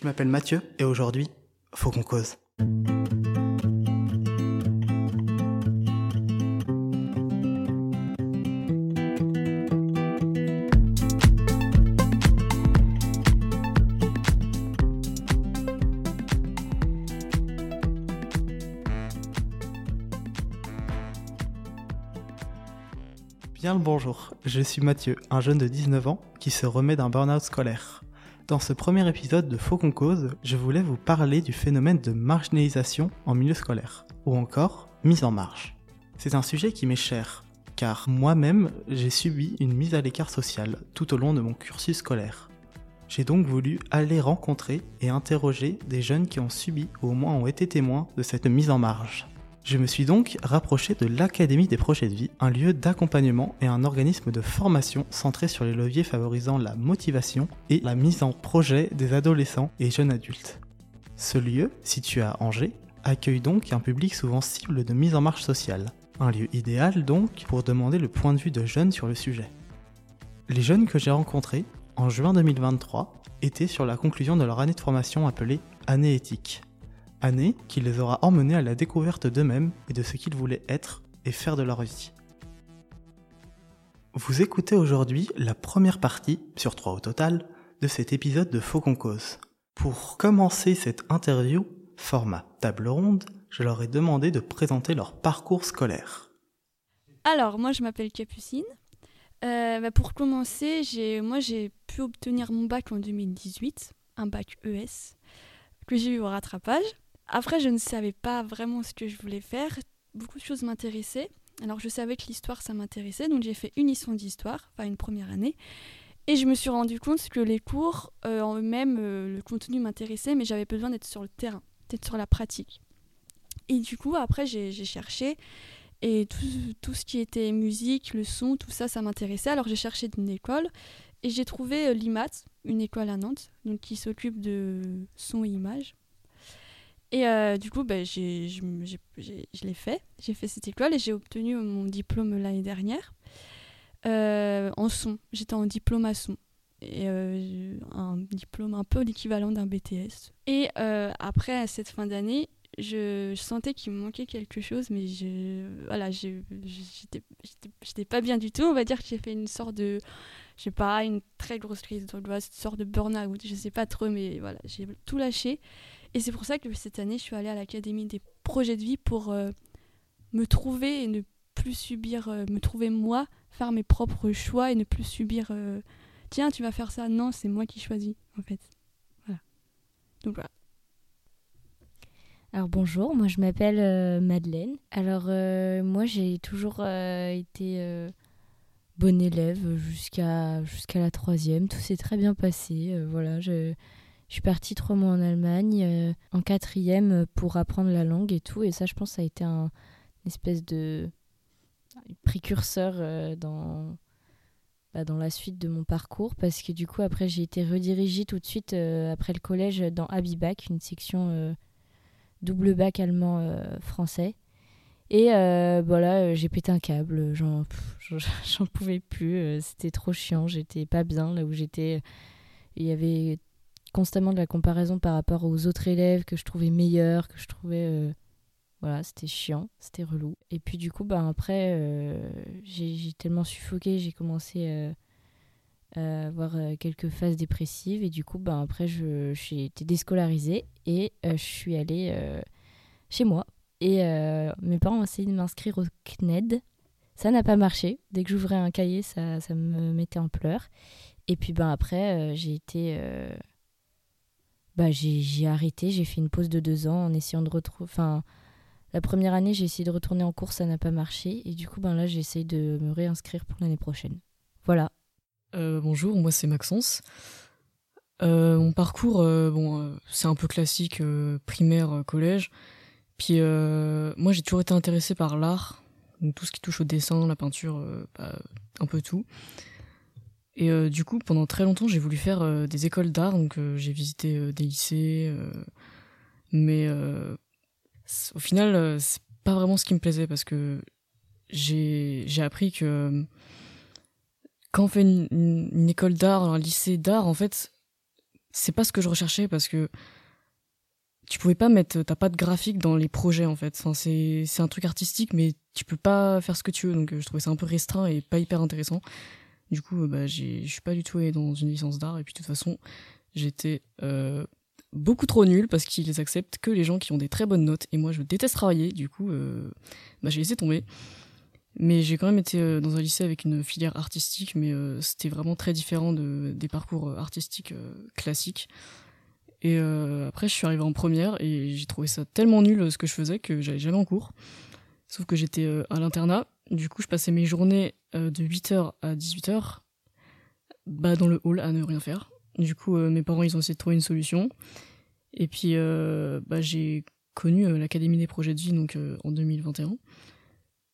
Je m'appelle Mathieu et aujourd'hui, faut qu'on cause. Bien le bonjour, je suis Mathieu, un jeune de 19 ans qui se remet d'un burn-out scolaire. Dans ce premier épisode de Faux cause, je voulais vous parler du phénomène de marginalisation en milieu scolaire, ou encore mise en marge. C'est un sujet qui m'est cher, car moi-même j'ai subi une mise à l'écart sociale tout au long de mon cursus scolaire. J'ai donc voulu aller rencontrer et interroger des jeunes qui ont subi ou au moins ont été témoins de cette mise en marge. Je me suis donc rapproché de l'Académie des projets de vie, un lieu d'accompagnement et un organisme de formation centré sur les leviers favorisant la motivation et la mise en projet des adolescents et jeunes adultes. Ce lieu, situé à Angers, accueille donc un public souvent cible de mise en marche sociale. Un lieu idéal donc pour demander le point de vue de jeunes sur le sujet. Les jeunes que j'ai rencontrés en juin 2023 étaient sur la conclusion de leur année de formation appelée Année éthique année qui les aura emmenés à la découverte d'eux-mêmes et de ce qu'ils voulaient être et faire de leur vie. Vous écoutez aujourd'hui la première partie, sur trois au total, de cet épisode de Faux cause. Pour commencer cette interview, format table ronde, je leur ai demandé de présenter leur parcours scolaire. Alors, moi je m'appelle Capucine. Euh, bah, pour commencer, moi j'ai pu obtenir mon bac en 2018, un bac ES, que j'ai eu au rattrapage. Après, je ne savais pas vraiment ce que je voulais faire. Beaucoup de choses m'intéressaient. Alors, je savais que l'histoire, ça m'intéressait. Donc, j'ai fait une licence d'histoire, enfin une première année. Et je me suis rendu compte que les cours euh, en eux-mêmes, euh, le contenu m'intéressait, mais j'avais besoin d'être sur le terrain, d'être sur la pratique. Et du coup, après, j'ai cherché. Et tout, tout, ce qui était musique, le son, tout ça, ça m'intéressait. Alors, j'ai cherché une école. Et j'ai trouvé euh, l'IMAT, une école à Nantes, donc qui s'occupe de son et image. Et euh, du coup, bah, j'ai, je, je l'ai fait. J'ai fait cette école et j'ai obtenu mon diplôme l'année dernière euh, en son. J'étais en diplôme à son. Et euh, un diplôme un peu l'équivalent d'un BTS. Et après, cette fin d'année, je, sentais qu'il me manquait quelque chose, mais je, voilà, j'étais, pas bien du tout. On va dire que j'ai fait une sorte de, je sais pas, une très grosse crise, une sorte de burn-out, je sais pas trop, mais voilà, j'ai tout lâché. Et c'est pour ça que cette année, je suis allée à l'Académie des projets de vie pour euh, me trouver et ne plus subir, euh, me trouver moi, faire mes propres choix et ne plus subir euh, tiens, tu vas faire ça. Non, c'est moi qui choisis, en fait. Voilà. Donc voilà. Alors bonjour, moi je m'appelle Madeleine. Alors moi j'ai toujours été bonne élève jusqu'à jusqu'à la troisième. Tout s'est très bien passé. voilà, je suis partie trois mois en Allemagne, euh, en quatrième, euh, pour apprendre la langue et tout. Et ça, je pense, a été un une espèce de précurseur euh, dans, bah, dans la suite de mon parcours. Parce que du coup, après, j'ai été redirigée tout de suite, après le collège, dans Abibac, une section double bac allemand-français. Et voilà, j'ai pété un câble, j'en pouvais plus, c'était trop chiant, j'étais pas bien là où j'étais. Il y avait constamment de la comparaison par rapport aux autres élèves que je trouvais meilleurs, que je trouvais. Euh, voilà, c'était chiant, c'était relou. Et puis du coup, bah, après, euh, j'ai tellement suffoqué, j'ai commencé euh, à avoir quelques phases dépressives. Et du coup, bah, après, j'ai été déscolarisée et je suis allée chez moi. Et mes parents ont essayé de m'inscrire au CNED. Ça n'a pas marché. Dès que j'ouvrais un cahier, ça, ça, me mettait en pleurs. Et puis ben après, j'ai été bah, j'ai arrêté, j'ai fait une pause de deux ans en essayant de retrouver. Enfin, la première année, j'ai essayé de retourner en cours, ça n'a pas marché. Et du coup, ben là, j'essaye de me réinscrire pour l'année prochaine. Voilà. Euh, bonjour, moi c'est Maxence. Euh, mon parcours, euh, bon, c'est un peu classique, primaire, collège. Puis moi, j'ai toujours été intéressé par l'art, tout ce qui touche au dessin, la peinture, bah, un peu tout. Et euh, du coup, pendant très longtemps, j'ai voulu faire euh, des écoles d'art, donc euh, j'ai visité des lycées, mais au final, c'est pas vraiment ce qui me plaisait parce que j'ai appris que quand on fait une, école d'art, un lycée d'art, en fait, c'est pas ce que je recherchais parce que tu pouvais pas mettre t'as pas de graphique dans les projets en fait. C'est un truc artistique mais tu peux pas faire ce que tu veux. Donc je trouvais ça un peu restreint et pas hyper intéressant du coup bah j'ai je suis pas du tout dans une licence d'art et puis de toute façon j'étais euh, beaucoup trop nul parce qu'ils acceptent que les gens qui ont des très bonnes notes et moi je déteste travailler. Du coup euh, bah, j'ai laissé tomber. Mais j'ai quand même été euh, dans un lycée avec une filière artistique mais euh, c'était vraiment très différent de, des parcours artistiques classiques. Et après je suis arrivée en première et j'ai trouvé ça tellement nul ce que je faisais que j'allais jamais en cours. Sauf que j'étais à l'internat. Du coup je passais mes journées de 8h à 18h bah, dans le hall à ne rien faire du coup, euh, mes parents, ils ont essayé de trouver une solution. Et puis, euh, bah, j'ai connu euh, l'Académie des projets de vie donc, en 2021.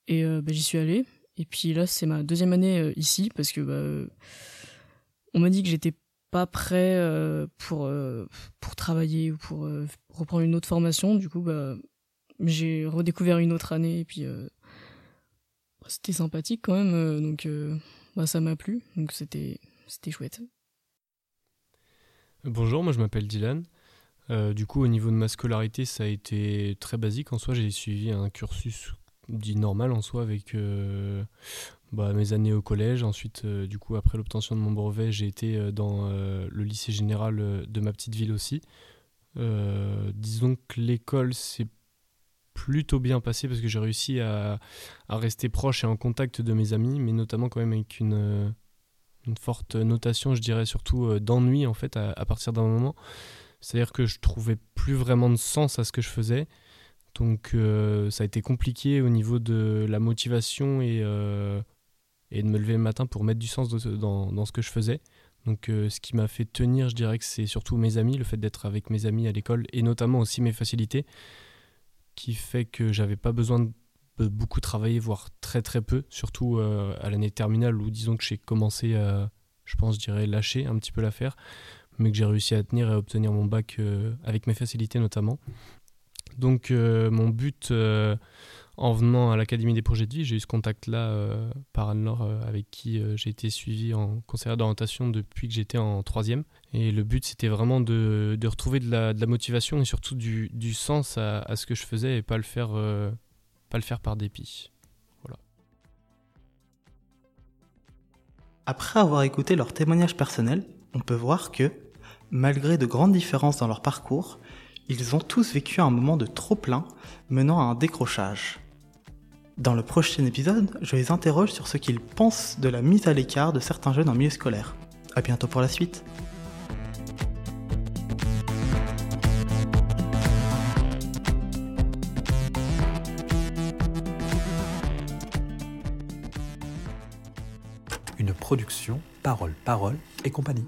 Et bah, j'y suis allée. Et puis là, c'est ma deuxième année ici parce que bah, on m'a dit que j'étais pas prêt pour, pour travailler ou pour reprendre une autre formation. Du coup, bah, j'ai redécouvert une autre année et puis c'était sympathique quand même. donc bah, ça m'a plu. Donc c'était chouette. Bonjour, moi je m'appelle Dylan. Euh, du coup, au niveau de ma scolarité, ça a été très basique. En soi, j'ai suivi un cursus dit normal en soi avec euh, bah, mes années au collège. Ensuite, euh, du coup, après l'obtention de mon brevet, j'ai été dans le lycée général de ma petite ville aussi. disons que l'école s'est plutôt bien passé parce que j'ai réussi à, rester proche et en contact de mes amis, mais notamment quand même avec une une forte notation, je dirais surtout euh, d'ennui en fait à, partir d'un moment. C'est-à-dire que je trouvais plus vraiment de sens à ce que je faisais. Donc euh, ça a été compliqué au niveau de la motivation et, euh, de me lever le matin pour mettre du sens dans, ce que je faisais. Donc ce qui m'a fait tenir, je dirais que c'est surtout mes amis, le fait d'être avec mes amis à l'école et notamment aussi mes facilités qui fait que j'avais pas besoin de beaucoup travailler, voire très très peu, surtout euh, à l'année terminale où disons que j'ai commencé à, je pense, je dirais, lâcher un petit peu l'affaire, mais que j'ai réussi à tenir et à obtenir mon bac euh, avec mes facilités notamment. Donc euh, mon but en venant à l'Académie des projets de vie, j'ai eu ce contact-là par Anne-Laure avec qui j'ai été suivi en conseillère d'orientation depuis que j'étais en troisième. Et le but, c'était vraiment de, retrouver de la, motivation et surtout du, sens à, ce que je faisais et pas le faire le faire par dépit. Après avoir écouté leurs témoignages personnels, on peut voir que, malgré de grandes différences dans leur parcours, ils ont tous vécu un moment de trop plein menant à un décrochage. Dans le prochain épisode, je les interroge sur ce qu'ils pensent de la mise à l'écart de certains jeunes en milieu scolaire. A bientôt pour la suite. production Parole, Parole et compagnie.